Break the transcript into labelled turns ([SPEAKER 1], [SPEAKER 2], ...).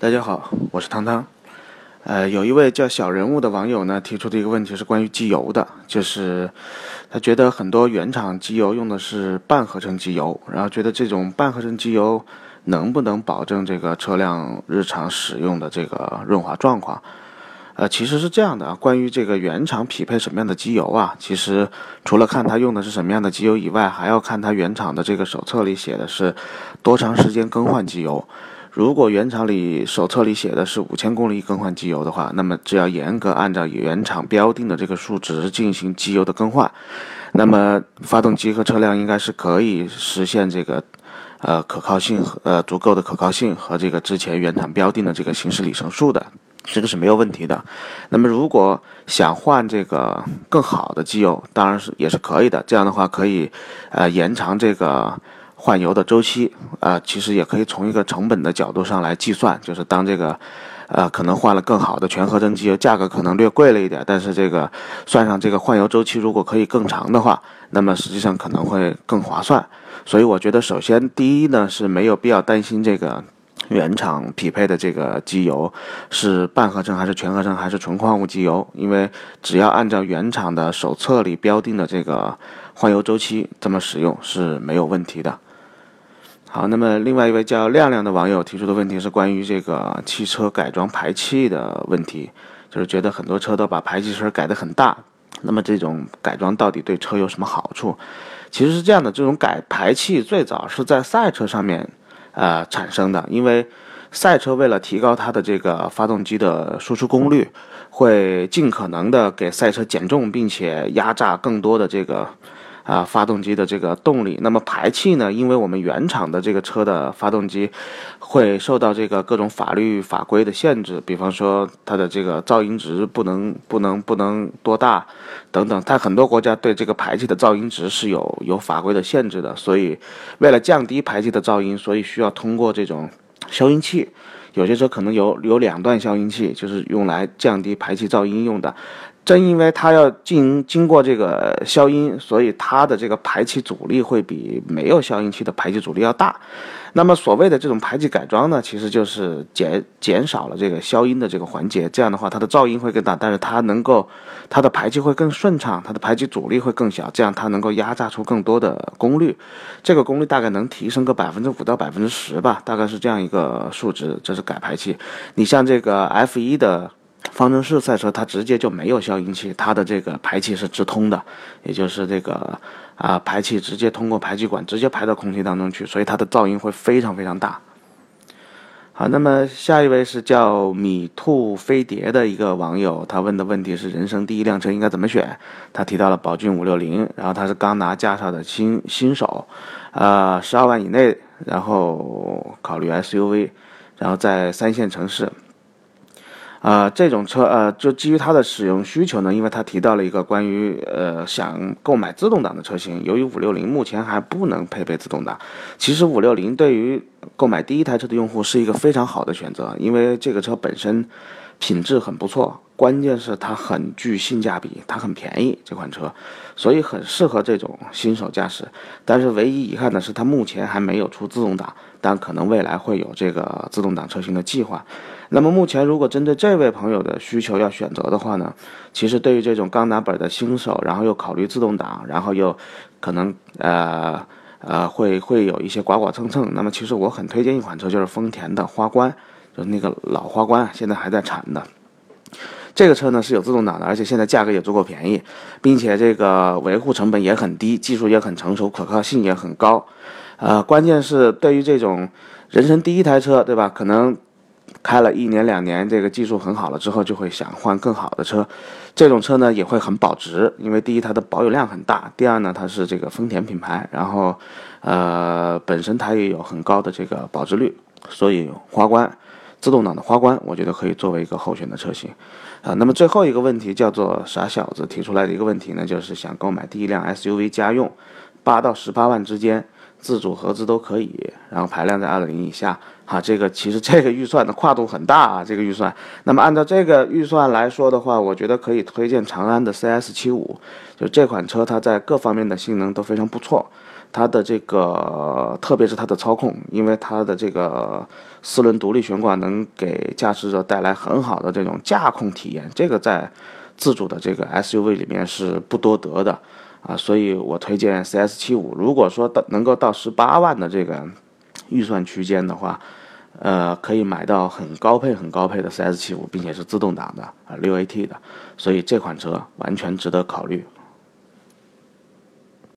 [SPEAKER 1] 大家好，我是汤汤。呃，有一位叫小人物的网友呢提出的一个问题是关于机油的，就是他觉得很多原厂机油用的是半合成机油，然后觉得这种半合成机油能不能保证这个车辆日常使用的这个润滑状况？呃，其实是这样的啊，关于这个原厂匹配什么样的机油啊，其实除了看它用的是什么样的机油以外，还要看它原厂的这个手册里写的是多长时间更换机油。如果原厂里手册里写的是五千公里更换机油的话，那么只要严格按照原厂标定的这个数值进行机油的更换，那么发动机和车辆应该是可以实现这个，呃，可靠性和呃足够的可靠性和这个之前原厂标定的这个行驶里程数的，这个是没有问题的。那么如果想换这个更好的机油，当然是也是可以的。这样的话可以，呃，延长这个。换油的周期啊，其实也可以从一个成本的角度上来计算，就是当这个，呃，可能换了更好的全合成机油，价格可能略贵了一点，但是这个算上这个换油周期，如果可以更长的话，那么实际上可能会更划算。所以我觉得，首先第一呢是没有必要担心这个原厂匹配的这个机油是半合成还是全合成还是纯矿物机油，因为只要按照原厂的手册里标定的这个换油周期这么使用是没有问题的。好，那么另外一位叫亮亮的网友提出的问题是关于这个汽车改装排气的问题，就是觉得很多车都把排气声改得很大，那么这种改装到底对车有什么好处？其实是这样的，这种改排气最早是在赛车上面，呃产生的，因为赛车为了提高它的这个发动机的输出功率，会尽可能的给赛车减重，并且压榨更多的这个。啊，发动机的这个动力，那么排气呢？因为我们原厂的这个车的发动机会受到这个各种法律法规的限制，比方说它的这个噪音值不能不能不能多大，等等。它很多国家对这个排气的噪音值是有有法规的限制的，所以为了降低排气的噪音，所以需要通过这种消音器。有些车可能有有两段消音器，就是用来降低排气噪音用的。正因为它要经经过这个消音，所以它的这个排气阻力会比没有消音器的排气阻力要大。那么所谓的这种排气改装呢，其实就是减减少了这个消音的这个环节。这样的话，它的噪音会更大，但是它能够它的排气会更顺畅，它的排气阻力会更小，这样它能够压榨出更多的功率。这个功率大概能提升个百分之五到百分之十吧，大概是这样一个数值。这是改排气。你像这个 F 一的。方程式赛车它直接就没有消音器，它的这个排气是直通的，也就是这个啊排气直接通过排气管直接排到空气当中去，所以它的噪音会非常非常大。好，那么下一位是叫米兔飞碟的一个网友，他问的问题是人生第一辆车应该怎么选？他提到了宝骏五六零，然后他是刚拿驾照的新新手，呃十二万以内，然后考虑 SUV，然后在三线城市。啊，这种车，呃，就基于它的使用需求呢，因为它提到了一个关于，呃，想购买自动挡的车型。由于五六零目前还不能配备自动挡，其实五六零对于购买第一台车的用户是一个非常好的选择，因为这个车本身品质很不错，关键是它很具性价比，它很便宜，这款车，所以很适合这种新手驾驶。但是唯一遗憾的是，它目前还没有出自动挡，但可能未来会有这个自动挡车型的计划。那么目前，如果针对这位朋友的需求要选择的话呢，其实对于这种刚拿本的新手，然后又考虑自动挡，然后又可能呃呃会会有一些剐剐蹭蹭，那么其实我很推荐一款车，就是丰田的花冠，就那个老花冠，现在还在产的。这个车呢是有自动挡的，而且现在价格也足够便宜，并且这个维护成本也很低，技术也很成熟，可靠性也很高。呃，关键是对于这种人生第一台车，对吧？可能。开了一年两年，这个技术很好了之后，就会想换更好的车。这种车呢也会很保值，因为第一它的保有量很大，第二呢它是这个丰田品牌，然后，呃，本身它也有很高的这个保值率，所以花冠，自动挡的花冠，我觉得可以作为一个候选的车型。啊，那么最后一个问题叫做傻小子提出来的一个问题呢，就是想购买第一辆 SUV 家用，八到十八万之间。自主合资都可以，然后排量在二点零以下，哈，这个其实这个预算的跨度很大啊，这个预算。那么按照这个预算来说的话，我觉得可以推荐长安的 CS 七五，就这款车它在各方面的性能都非常不错，它的这个，特别是它的操控，因为它的这个四轮独立悬挂能给驾驶者带来很好的这种驾控体验，这个在自主的这个 SUV 里面是不多得的啊，所以我推荐 CS75。如果说到能够到十八万的这个预算区间的话，呃，可以买到很高配、很高配的 CS75，并且是自动挡的啊，六 AT 的，所以这款车完全值得考虑。